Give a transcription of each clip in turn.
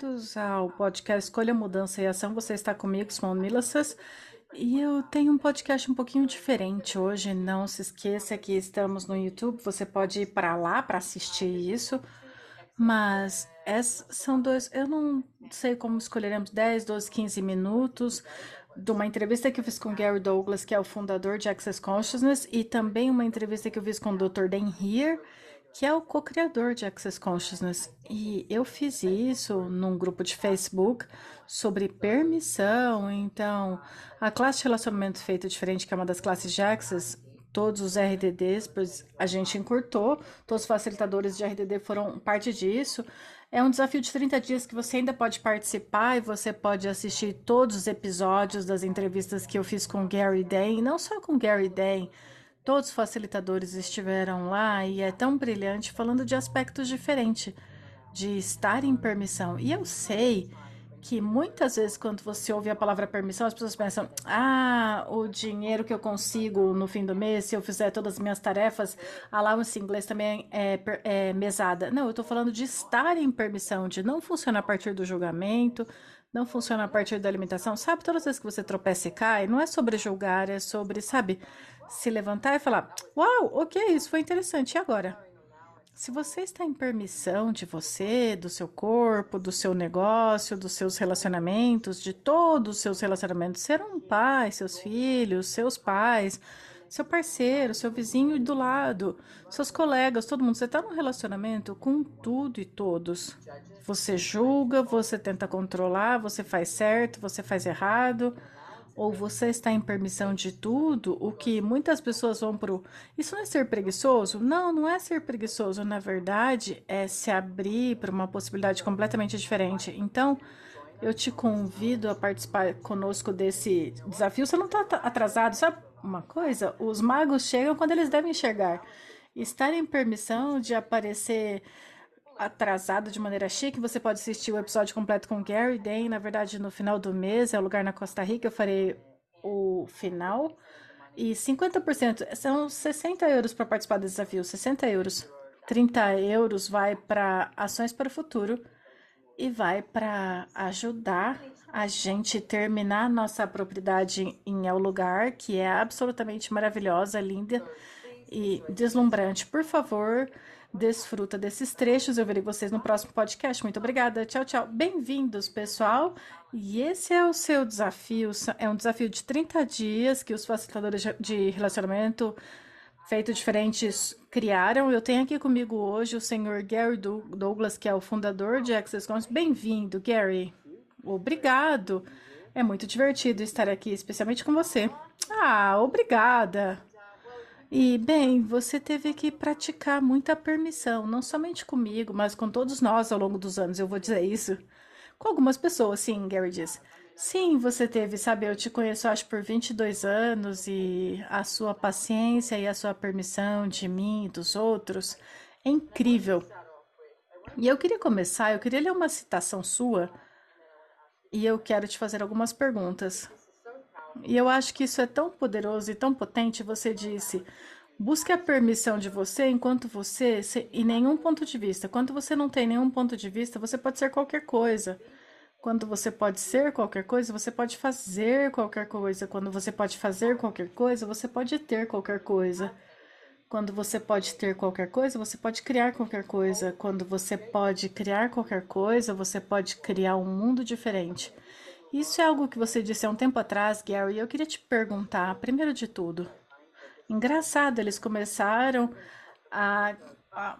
bem-vindos ao podcast Escolha, Mudança e Ação. Você está comigo, Simone Milassas. E eu tenho um podcast um pouquinho diferente hoje. Não se esqueça que estamos no YouTube. Você pode ir para lá para assistir isso. Mas são dois. Eu não sei como escolheremos 10, 12, 15 minutos de uma entrevista que eu fiz com Gary Douglas, que é o fundador de Access Consciousness, e também uma entrevista que eu fiz com o Dr. Dan Heer, que é o co-criador de Access Consciousness. E eu fiz isso num grupo de Facebook sobre permissão. Então, a classe de relacionamento feito diferente, que é uma das classes de Access, todos os RDDs, pois a gente encurtou, todos os facilitadores de RDD foram parte disso. É um desafio de 30 dias que você ainda pode participar e você pode assistir todos os episódios das entrevistas que eu fiz com Gary Day, não só com Gary Day, Todos os facilitadores estiveram lá e é tão brilhante falando de aspectos diferentes, de estar em permissão. E eu sei que muitas vezes quando você ouve a palavra permissão, as pessoas pensam: ah, o dinheiro que eu consigo no fim do mês, se eu fizer todas as minhas tarefas, allowance em inglês também é, é mesada. Não, eu estou falando de estar em permissão, de não funcionar a partir do julgamento, não funciona a partir da alimentação. Sabe, todas as vezes que você tropeça e cai, não é sobre julgar, é sobre, sabe, se levantar e falar: Uau, ok, isso foi interessante, e agora? Se você está em permissão de você, do seu corpo, do seu negócio, dos seus relacionamentos, de todos os seus relacionamentos, ser um pai, seus filhos, seus pais, seu parceiro, seu vizinho do lado, seus colegas, todo mundo. Você está num relacionamento com tudo e todos. Você julga, você tenta controlar, você faz certo, você faz errado. Ou você está em permissão de tudo, o que muitas pessoas vão pro. Isso não é ser preguiçoso? Não, não é ser preguiçoso. Na verdade, é se abrir para uma possibilidade completamente diferente. Então, eu te convido a participar conosco desse desafio. Você não está atrasado, sabe? uma coisa, os magos chegam quando eles devem chegar. Estar em permissão de aparecer atrasado de maneira chique, você pode assistir o episódio completo com Gary Day. Na verdade, no final do mês, é o lugar na Costa Rica, eu farei o final. E 50% são 60 euros para participar do desafio, 60 euros. 30 euros vai para ações para o futuro e vai para ajudar a gente terminar nossa propriedade em El Lugar, que é absolutamente maravilhosa, linda e deslumbrante. Por favor, desfruta desses trechos. Eu verei vocês no próximo podcast. Muito obrigada. Tchau, tchau. Bem-vindos, pessoal. E esse é o seu desafio. É um desafio de 30 dias que os facilitadores de relacionamento feito diferentes criaram. Eu tenho aqui comigo hoje o senhor Gary Douglas, que é o fundador de Access Conscious. Bem-vindo, Gary. Obrigado. É muito divertido estar aqui, especialmente com você. Ah, obrigada. E, bem, você teve que praticar muita permissão, não somente comigo, mas com todos nós ao longo dos anos, eu vou dizer isso. Com algumas pessoas, sim, Gary diz. Sim, você teve, sabe, eu te conheço acho por 22 anos e a sua paciência e a sua permissão de mim e dos outros é incrível. E eu queria começar, eu queria ler uma citação sua e eu quero te fazer algumas perguntas. E eu acho que isso é tão poderoso e tão potente. Você disse: busque a permissão de você enquanto você, em nenhum ponto de vista. Quando você não tem nenhum ponto de vista, você pode ser qualquer coisa. Quando você pode ser qualquer coisa, você pode fazer qualquer coisa. Quando você pode fazer qualquer coisa, você pode ter qualquer coisa. Quando você pode ter qualquer coisa, você pode criar qualquer coisa. Quando você pode criar qualquer coisa, você pode criar um mundo diferente. Isso é algo que você disse há um tempo atrás, Gary, e eu queria te perguntar, primeiro de tudo. Engraçado, eles começaram a, a,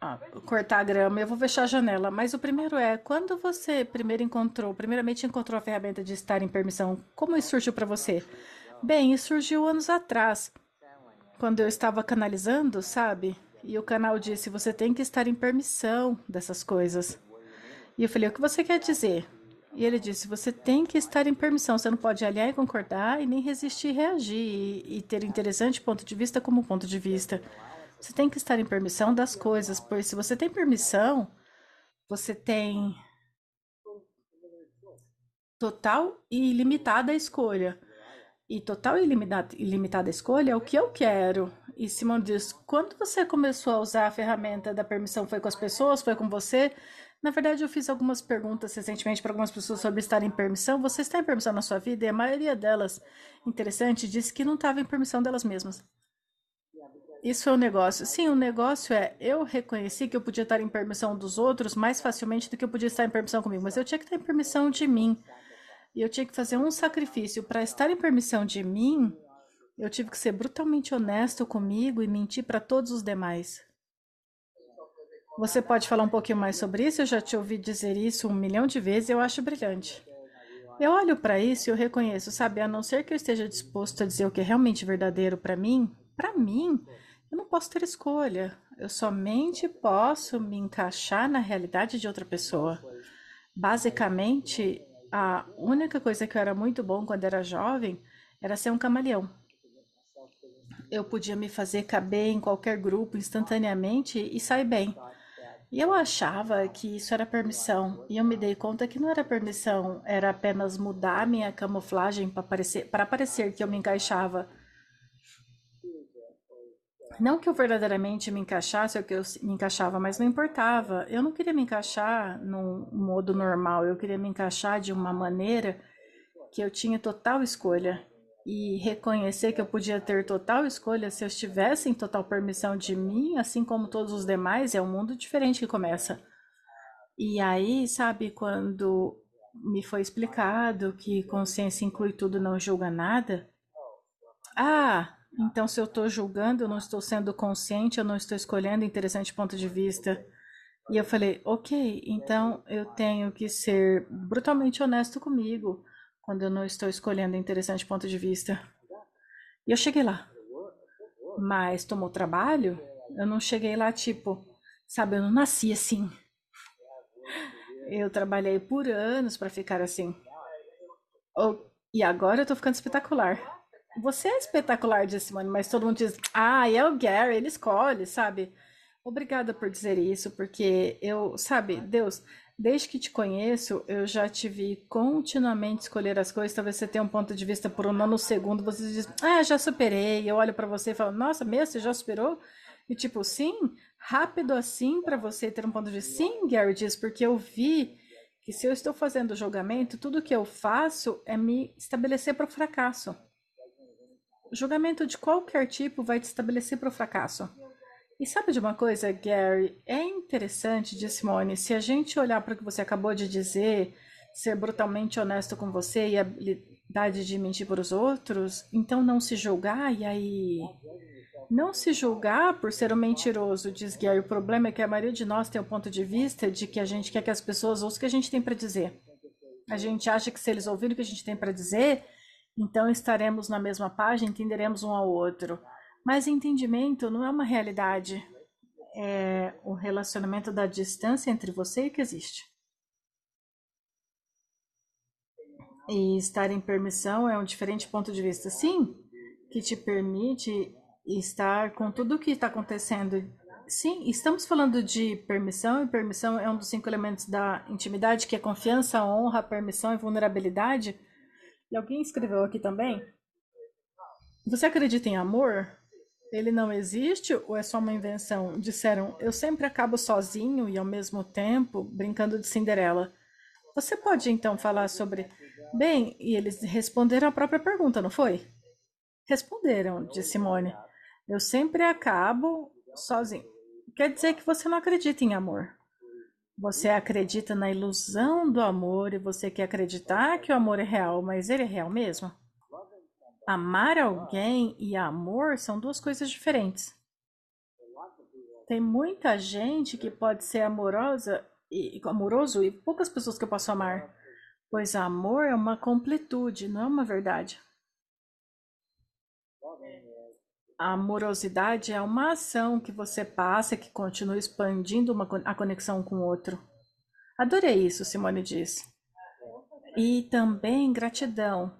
a cortar a grama. Eu vou fechar a janela, mas o primeiro é quando você primeiro encontrou, primeiramente encontrou a ferramenta de estar em permissão. Como isso surgiu para você? Bem, isso surgiu anos atrás quando eu estava canalizando, sabe? E o canal disse: você tem que estar em permissão dessas coisas. E eu falei: o que você quer dizer? E ele disse: você tem que estar em permissão, você não pode aliar e concordar e nem resistir e reagir e, ter interessante ponto de vista como ponto de vista. Você tem que estar em permissão das coisas, pois se você tem permissão, você tem total e ilimitada escolha. E total e ilimitada escolha é o que eu quero. E Simão diz: quando você começou a usar a ferramenta da permissão, foi com as pessoas, foi com você? Na verdade, eu fiz algumas perguntas recentemente para algumas pessoas sobre estar em permissão. Você está em permissão na sua vida? E a maioria delas, interessante, disse que não estava em permissão delas mesmas. Isso é um negócio. Sim, o um negócio é eu reconheci que eu podia estar em permissão dos outros mais facilmente do que eu podia estar em permissão comigo, mas eu tinha que estar em permissão de mim. E eu tinha que fazer um sacrifício para estar em permissão de mim. Eu tive que ser brutalmente honesto comigo e mentir para todos os demais. Você pode falar um pouquinho mais sobre isso? Eu já te ouvi dizer isso um milhão de vezes e eu acho brilhante. Eu olho para isso e eu reconheço, sabe, a não ser que eu esteja disposto a dizer o que é realmente verdadeiro para mim, para mim, eu não posso ter escolha. Eu somente posso me encaixar na realidade de outra pessoa. Basicamente, a única coisa que eu era muito bom quando era jovem era ser um camaleão. Eu podia me fazer caber em qualquer grupo instantaneamente e sair bem. E eu achava que isso era permissão, e eu me dei conta que não era permissão, era apenas mudar minha camuflagem para parecer, para parecer que eu me encaixava. Não que eu verdadeiramente me encaixasse ou que eu me encaixava, mas não importava. Eu não queria me encaixar num modo normal, eu queria me encaixar de uma maneira que eu tinha total escolha. E reconhecer que eu podia ter total escolha se eu estivesse em total permissão de mim, assim como todos os demais, é um mundo diferente que começa. E aí, sabe, quando me foi explicado que consciência inclui tudo, não julga nada. Ah, então, se eu estou julgando, eu não estou sendo consciente, eu não estou escolhendo interessante ponto de vista. E eu falei, ok, então eu tenho que ser brutalmente honesto comigo quando eu não estou escolhendo interessante ponto de vista. E eu cheguei lá. Mas tomou trabalho? Eu não cheguei lá, tipo, sabe, eu não nasci assim. Eu trabalhei por anos para ficar assim. Oh, e agora eu tô ficando espetacular. Você é espetacular, disse Simone, mas todo mundo diz, ah, é o Gary, ele escolhe, sabe? Obrigada por dizer isso, porque eu, sabe, Deus, desde que te conheço, eu já te vi continuamente escolher as coisas. Talvez você tenha um ponto de vista por um nanosegundo, você diz, ah, já superei. Eu olho para você e falo, nossa, mesmo, você já superou? E tipo, sim, rápido assim para você ter um ponto de vista. Sim, Gary diz, porque eu vi que se eu estou fazendo julgamento, tudo que eu faço é me estabelecer para o fracasso. Julgamento de qualquer tipo vai te estabelecer para o fracasso. E sabe de uma coisa, Gary? É interessante, disse Simone, se a gente olhar para o que você acabou de dizer, ser brutalmente honesto com você e a habilidade de mentir para os outros, então não se julgar e aí. Não se julgar por ser um mentiroso, diz Gary. O problema é que a maioria de nós tem o ponto de vista de que a gente quer que as pessoas ouçam o que a gente tem para dizer. A gente acha que se eles ouvirem o que a gente tem para dizer, então estaremos na mesma página, entenderemos um ao outro. Mas entendimento não é uma realidade, é o relacionamento da distância entre você e que existe. E estar em permissão é um diferente ponto de vista, sim, que te permite estar com tudo o que está acontecendo. Sim, estamos falando de permissão, e permissão é um dos cinco elementos da intimidade, que é confiança, honra, permissão e vulnerabilidade. E alguém escreveu aqui também. Você acredita em amor? Ele não existe ou é só uma invenção? Disseram, eu sempre acabo sozinho e ao mesmo tempo brincando de Cinderela. Você pode então falar sobre. Bem, e eles responderam a própria pergunta, não foi? Responderam, disse Simone. Eu sempre acabo sozinho. Quer dizer que você não acredita em amor. Você acredita na ilusão do amor e você quer acreditar que o amor é real, mas ele é real mesmo? Amar alguém e amor são duas coisas diferentes. Tem muita gente que pode ser amorosa e amoroso e poucas pessoas que eu posso amar, pois amor é uma completude, não é uma verdade. A amorosidade é uma ação que você passa que continua expandindo uma, a conexão com o outro. Adorei isso, Simone disse. E também gratidão.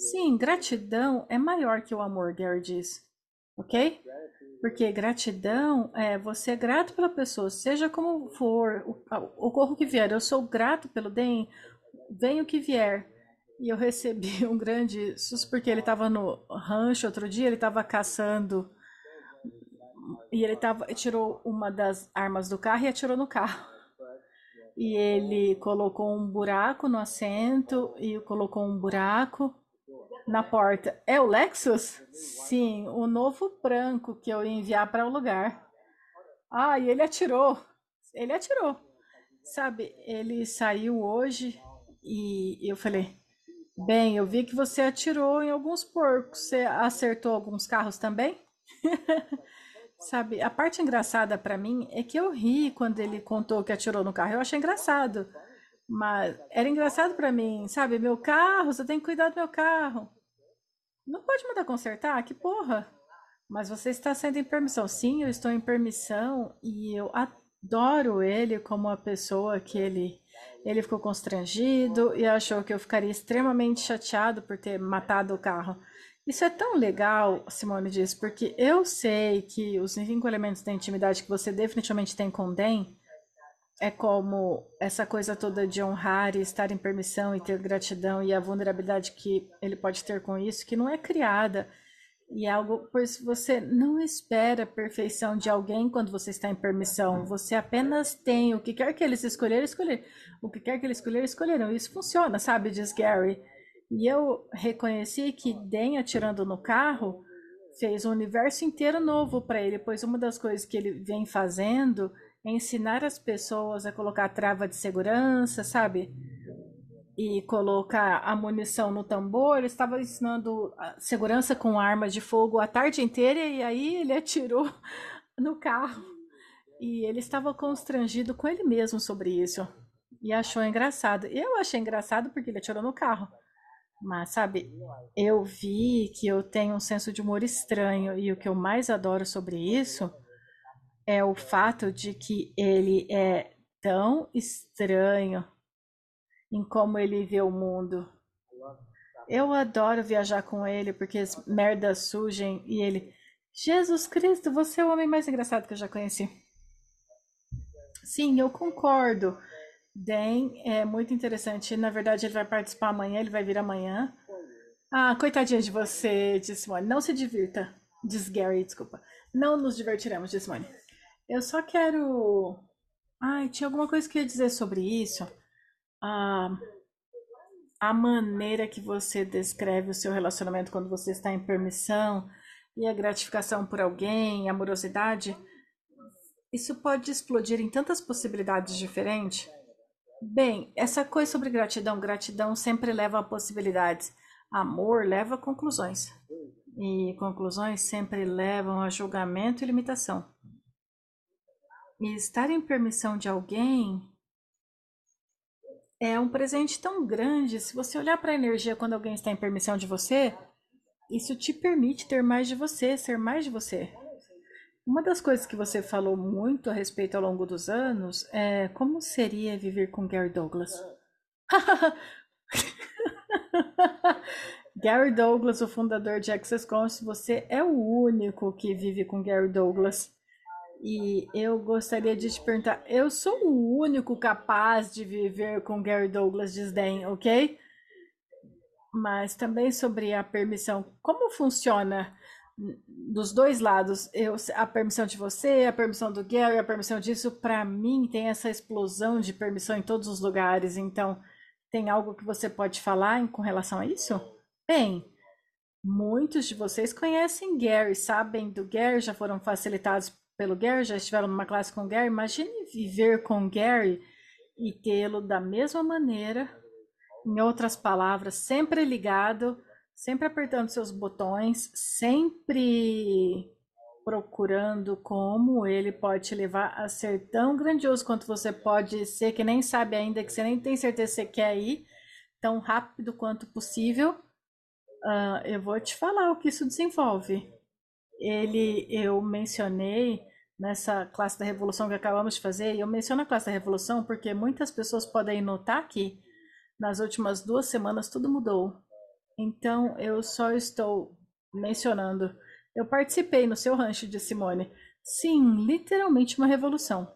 Sim, gratidão é maior que o amor, Gary diz. Ok? Porque gratidão é você é grato pela pessoa, seja como for, ocorra o que vier. Eu sou grato pelo bem, venha o que vier. E eu recebi um grande susto porque ele estava no rancho outro dia, ele estava caçando e ele tava, tirou uma das armas do carro e atirou no carro. E ele colocou um buraco no assento e colocou um buraco na porta. É o Lexus? Sim, o novo branco que eu ia enviar para o lugar. Ah, e ele atirou. Ele atirou. Sabe, ele saiu hoje e eu falei: Bem, eu vi que você atirou em alguns porcos. Você acertou alguns carros também? Sabe, a parte engraçada para mim é que eu ri quando ele contou que atirou no carro. Eu achei engraçado. Mas era engraçado para mim, sabe? Meu carro, você tem que cuidar do meu carro. Não pode mandar consertar? Que porra! Mas você está sendo em permissão. Sim, eu estou em permissão e eu adoro ele como uma pessoa que ele ele ficou constrangido e achou que eu ficaria extremamente chateado por ter matado o carro. Isso é tão legal, Simone disse, porque eu sei que os cinco elementos da intimidade que você definitivamente tem com Den é como essa coisa toda de honrar e estar em permissão e ter gratidão e a vulnerabilidade que ele pode ter com isso, que não é criada e é algo, pois você não espera a perfeição de alguém quando você está em permissão. Você apenas tem o que quer que eles escolherem, escolher. O que quer que eles escolherem, escolheram. Isso funciona, sabe? Diz Gary. E eu reconheci que Den atirando no carro fez um universo inteiro novo para ele, pois uma das coisas que ele vem fazendo ensinar as pessoas a colocar trava de segurança, sabe? E colocar a munição no tambor. Ele estava ensinando segurança com armas de fogo a tarde inteira e aí ele atirou no carro. E ele estava constrangido com ele mesmo sobre isso. E achou engraçado. Eu achei engraçado porque ele atirou no carro. Mas, sabe, eu vi que eu tenho um senso de humor estranho e o que eu mais adoro sobre isso é o fato de que ele é tão estranho em como ele vê o mundo. Eu adoro viajar com ele porque as merdas surgem e ele. Jesus Cristo, você é o homem mais engraçado que eu já conheci. Sim, eu concordo. Dan é muito interessante. Na verdade, ele vai participar amanhã, ele vai vir amanhã. Ah, coitadinha de você, disse Simone. Não se divirta, diz Gary, desculpa. Não nos divertiremos, disse Simone. Eu só quero. Ai, tinha alguma coisa que eu ia dizer sobre isso. Ah, a maneira que você descreve o seu relacionamento quando você está em permissão e a gratificação por alguém, a amorosidade, isso pode explodir em tantas possibilidades diferentes. Bem, essa coisa sobre gratidão, gratidão sempre leva a possibilidades. Amor leva a conclusões. E conclusões sempre levam a julgamento e limitação. E estar em permissão de alguém é um presente tão grande. Se você olhar para a energia quando alguém está em permissão de você, isso te permite ter mais de você, ser mais de você. Uma das coisas que você falou muito a respeito ao longo dos anos é como seria viver com Gary Douglas. Gary Douglas, o fundador de Access Conscious, você é o único que vive com Gary Douglas. E eu gostaria de te perguntar, eu sou o único capaz de viver com Gary Douglas desdém, ok? Mas também sobre a permissão, como funciona dos dois lados, eu, a permissão de você, a permissão do Gary, a permissão disso, para mim tem essa explosão de permissão em todos os lugares. Então, tem algo que você pode falar em, com relação a isso? Bem, muitos de vocês conhecem Gary, sabem do Gary, já foram facilitados pelo Gary, já estiveram numa classe com Gary. Imagine viver com Gary e tê-lo da mesma maneira, em outras palavras, sempre ligado sempre apertando seus botões, sempre procurando como ele pode te levar a ser tão grandioso quanto você pode ser, que nem sabe ainda, que você nem tem certeza que quer ir, tão rápido quanto possível. Uh, eu vou te falar o que isso desenvolve. Ele, eu mencionei nessa classe da revolução que acabamos de fazer, e eu menciono a classe da revolução porque muitas pessoas podem notar que nas últimas duas semanas tudo mudou. Então eu só estou mencionando. Eu participei no seu rancho de Simone. Sim, literalmente uma revolução.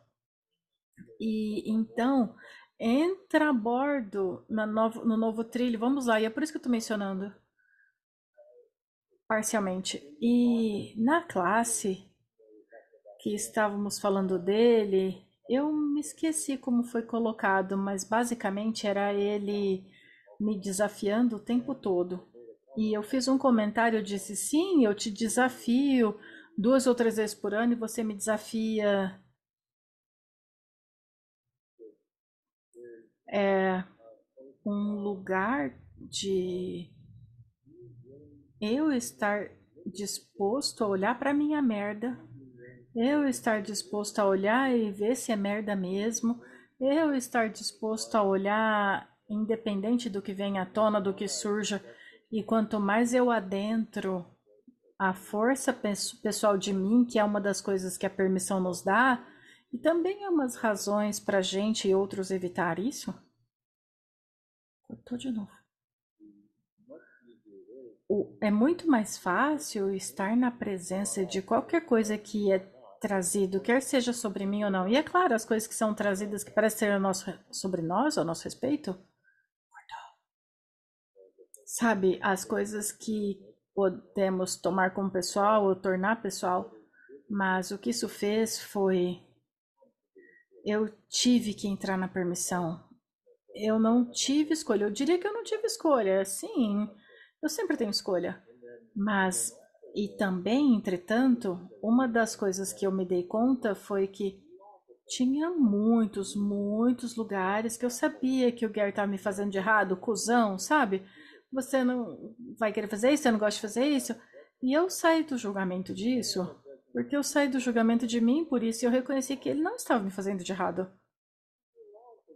E então entra a bordo novo, no novo trilho. Vamos lá, e é por isso que eu estou mencionando parcialmente. E na classe que estávamos falando dele, eu me esqueci como foi colocado, mas basicamente era ele me desafiando o tempo todo. E eu fiz um comentário, eu disse: sim, eu te desafio duas ou três vezes por ano e você me desafia. É um lugar de eu estar disposto a olhar para minha merda, eu estar disposto a olhar e ver se é merda mesmo, eu estar disposto a olhar independente do que venha à tona, do que surja, e quanto mais eu adentro a força pessoal de mim, que é uma das coisas que a permissão nos dá, e também é umas razões para gente e outros evitar isso. Cortou de novo. É muito mais fácil estar na presença de qualquer coisa que é trazido, quer seja sobre mim ou não. E é claro, as coisas que são trazidas que parecem ser nosso, sobre nós, ao nosso respeito. Sabe, as coisas que podemos tomar como pessoal ou tornar pessoal. Mas o que isso fez foi. Eu tive que entrar na permissão. Eu não tive escolha. Eu diria que eu não tive escolha. Sim, eu sempre tenho escolha. Mas, e também, entretanto, uma das coisas que eu me dei conta foi que tinha muitos, muitos lugares que eu sabia que o Gary estava me fazendo de errado, cuzão, sabe? Você não vai querer fazer isso, você não gosta de fazer isso. E eu saí do julgamento disso, porque eu saí do julgamento de mim, por isso eu reconheci que ele não estava me fazendo de errado.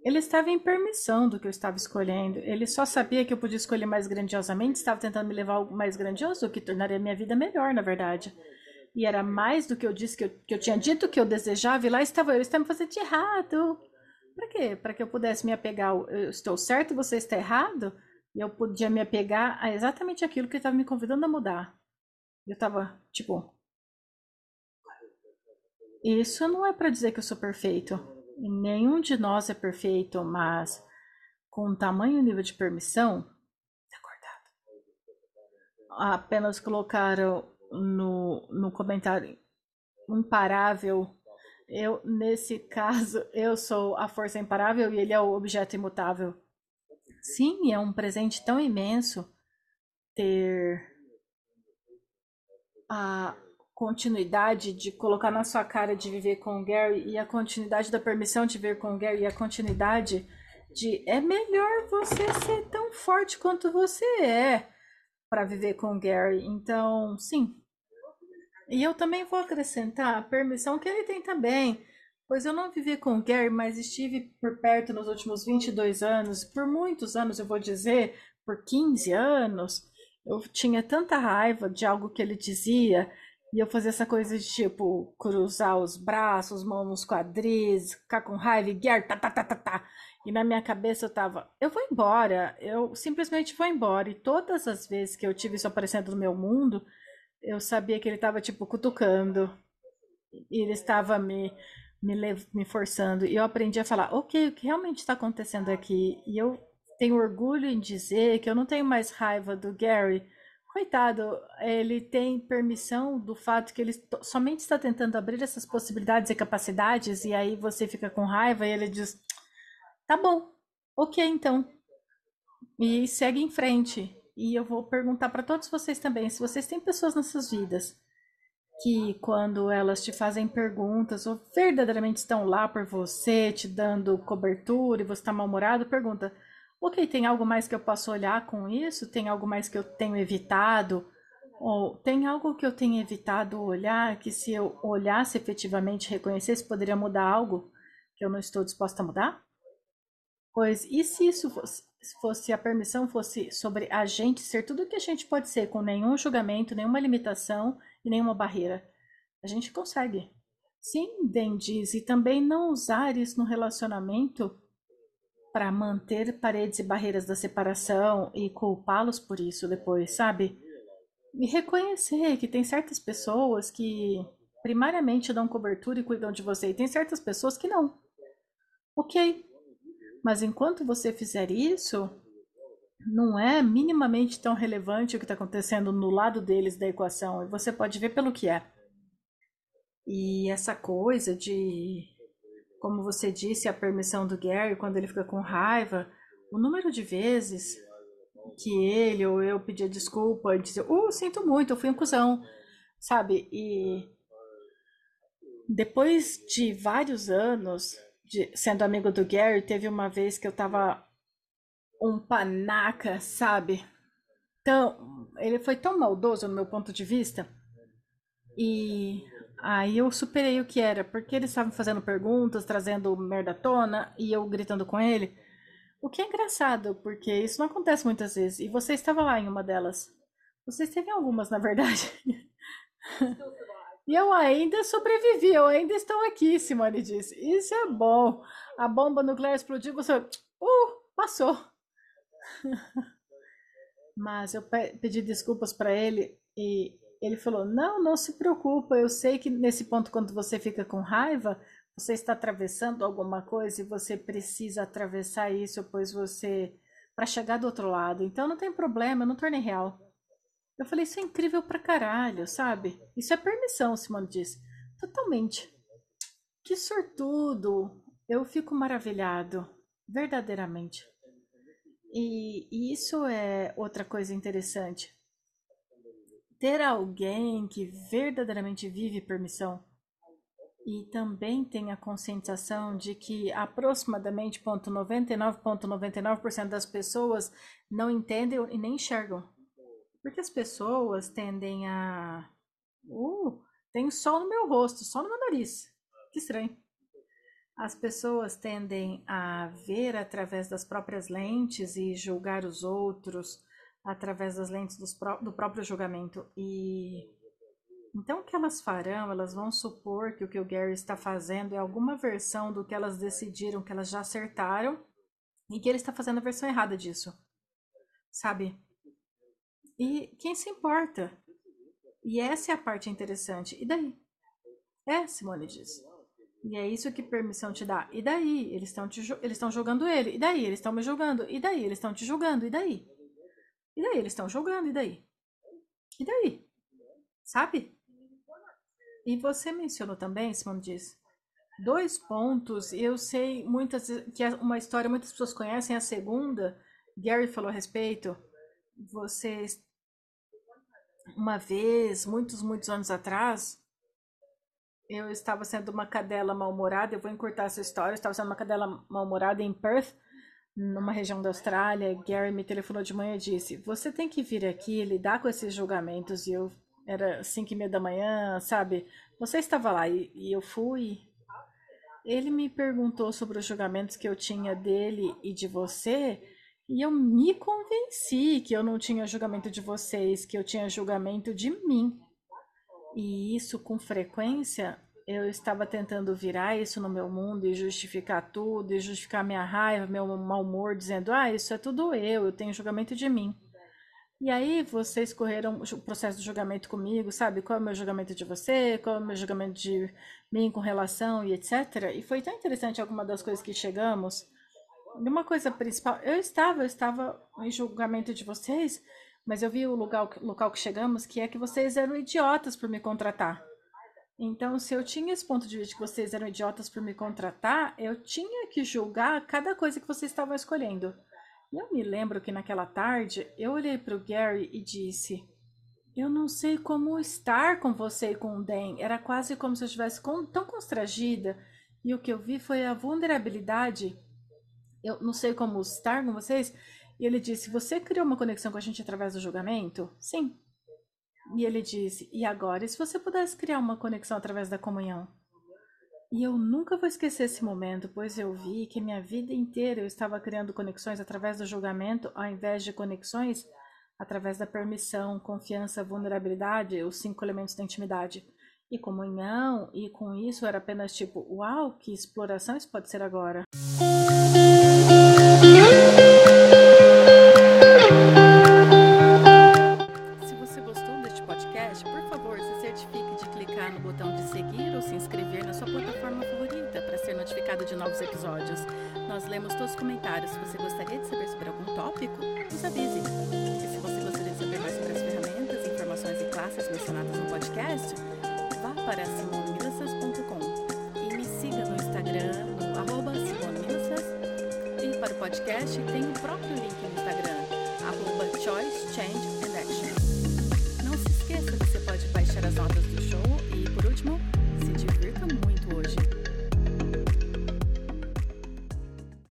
Ele estava em permissão do que eu estava escolhendo. Ele só sabia que eu podia escolher mais grandiosamente, estava tentando me levar algo mais grandioso, o que tornaria minha vida melhor, na verdade. E era mais do que eu disse que eu, que eu tinha dito que eu desejava, e lá estava eu, estava me fazendo de errado. Para quê? Para que eu pudesse me apegar, eu estou certo, você está errado? E eu podia me apegar a exatamente aquilo que estava me convidando a mudar. Eu estava, tipo. Isso não é para dizer que eu sou perfeito nenhum de nós é perfeito, mas com tamanho nível de permissão, tá cortado. Apenas colocaram no, no comentário imparável. Eu, nesse caso, eu sou a força imparável e ele é o objeto imutável. Sim, é um presente tão imenso ter a continuidade de colocar na sua cara de viver com o Gary e a continuidade da permissão de viver com o Gary e a continuidade de é melhor você ser tão forte quanto você é para viver com o Gary. Então, sim. E eu também vou acrescentar a permissão que ele tem também, pois eu não vivi com o Gary, mas estive por perto nos últimos 22 anos, por muitos anos, eu vou dizer, por 15 anos. Eu tinha tanta raiva de algo que ele dizia e eu fazia essa coisa de tipo cruzar os braços, mão nos quadris, ficar com raiva e guiar, tá, tá, tá, tá, tá. E na minha cabeça eu tava, eu vou embora, eu simplesmente vou embora. E todas as vezes que eu tive isso aparecendo no meu mundo, eu sabia que ele tava tipo cutucando. E ele estava me, me, me forçando. E eu aprendi a falar, ok, o que realmente está acontecendo aqui? E eu tenho orgulho em dizer que eu não tenho mais raiva do Gary Coitado, ele tem permissão do fato que ele somente está tentando abrir essas possibilidades e capacidades, e aí você fica com raiva e ele diz: tá bom, ok então. E segue em frente. E eu vou perguntar para todos vocês também: se vocês têm pessoas nas suas vidas que, quando elas te fazem perguntas ou verdadeiramente estão lá por você, te dando cobertura e você está mal-humorado, pergunta ok, tem algo mais que eu posso olhar com isso? Tem algo mais que eu tenho evitado? Ou tem algo que eu tenho evitado olhar que se eu olhasse efetivamente, reconhecesse, poderia mudar algo que eu não estou disposta a mudar? Pois e se isso fosse, fosse a permissão fosse sobre a gente ser tudo o que a gente pode ser, com nenhum julgamento, nenhuma limitação e nenhuma barreira? A gente consegue. Sim, Den diz, e também não usar isso no relacionamento para manter paredes e barreiras da separação e culpá-los por isso depois, sabe? E reconhecer que tem certas pessoas que primariamente dão cobertura e cuidam de você, e tem certas pessoas que não. Ok. Mas enquanto você fizer isso, não é minimamente tão relevante o que está acontecendo no lado deles da equação, e você pode ver pelo que é. E essa coisa de, como você disse, a permissão do Gary quando ele fica com raiva, o número de vezes que ele ou eu pedia desculpa e dizia, uh, sinto muito, eu fui um cuzão, sabe? E depois de vários anos de, sendo amigo do Gary, teve uma vez que eu tava um panaca, sabe? Então, ele foi tão maldoso no meu ponto de vista. E aí eu superei o que era, porque eles estavam fazendo perguntas, trazendo merda à tona e eu gritando com ele. O que é engraçado, porque isso não acontece muitas vezes. E você estava lá em uma delas. Você esteve em algumas, na verdade. E eu ainda sobrevivi, eu ainda estou aqui, Simone disse. Isso é bom. A bomba nuclear explodiu, você. Uh, passou. Mas eu pedi desculpas para ele e ele falou: Não, não se preocupa. Eu sei que nesse ponto, quando você fica com raiva, você está atravessando alguma coisa e você precisa atravessar isso, pois você. para chegar do outro lado. Então não tem problema, eu não tornei real. Eu falei, isso é incrível pra caralho, sabe? Isso é permissão, Simone disse. Totalmente. Que sortudo. Eu fico maravilhado. Verdadeiramente. E, e isso é outra coisa interessante. Ter alguém que verdadeiramente vive permissão e também tem a conscientização de que aproximadamente 99,99% ,99 das pessoas não entendem e nem enxergam porque as pessoas tendem a. Uh, tem sol no meu rosto, só no meu nariz. Que estranho. As pessoas tendem a ver através das próprias lentes e julgar os outros através das lentes do próprio julgamento. E então o que elas farão? Elas vão supor que o que o Gary está fazendo é alguma versão do que elas decidiram, que elas já acertaram, e que ele está fazendo a versão errada disso. Sabe? E quem se importa? E essa é a parte interessante. E daí? É, Simone diz. E é isso que permissão te dá. E daí? Eles estão eles estão julgando ele. E daí? Eles estão me julgando. E daí? Eles estão te julgando. E daí? E daí? Eles estão julgando. E daí? E daí? Sabe? E você mencionou também, Simone diz, dois pontos. Eu sei muitas que é uma história muitas pessoas conhecem. A segunda, Gary falou a respeito. Você uma vez, muitos, muitos anos atrás, eu estava sendo uma cadela mal-humorada. Eu vou encurtar essa história. Eu estava sendo uma cadela mal-humorada em Perth, numa região da Austrália. Gary me telefonou de manhã e disse: Você tem que vir aqui lidar com esses julgamentos. E eu era cinco e meia da manhã, sabe? Você estava lá e, e eu fui. Ele me perguntou sobre os julgamentos que eu tinha dele e de você. E eu me convenci que eu não tinha julgamento de vocês, que eu tinha julgamento de mim. E isso com frequência eu estava tentando virar isso no meu mundo e justificar tudo, e justificar minha raiva, meu mau humor, dizendo: ah, isso é tudo eu, eu tenho julgamento de mim. E aí vocês correram o processo de julgamento comigo, sabe? Qual é o meu julgamento de você, qual é o meu julgamento de mim com relação e etc. E foi tão interessante alguma das coisas que chegamos uma coisa principal, eu estava, eu estava em julgamento de vocês, mas eu vi o lugar, local que chegamos, que é que vocês eram idiotas por me contratar. Então, se eu tinha esse ponto de vista que vocês eram idiotas por me contratar, eu tinha que julgar cada coisa que vocês estavam escolhendo. E eu me lembro que naquela tarde eu olhei para o Gary e disse: Eu não sei como estar com você e com o Dan. Era quase como se eu estivesse tão constrangida. E o que eu vi foi a vulnerabilidade eu não sei como estar com vocês. E ele disse: Você criou uma conexão com a gente através do julgamento? Sim. E ele disse: E agora, e se você pudesse criar uma conexão através da comunhão? E eu nunca vou esquecer esse momento, pois eu vi que minha vida inteira eu estava criando conexões através do julgamento, ao invés de conexões através da permissão, confiança, vulnerabilidade, os cinco elementos da intimidade. E comunhão, e com isso era apenas tipo, uau, que exploração isso pode ser agora.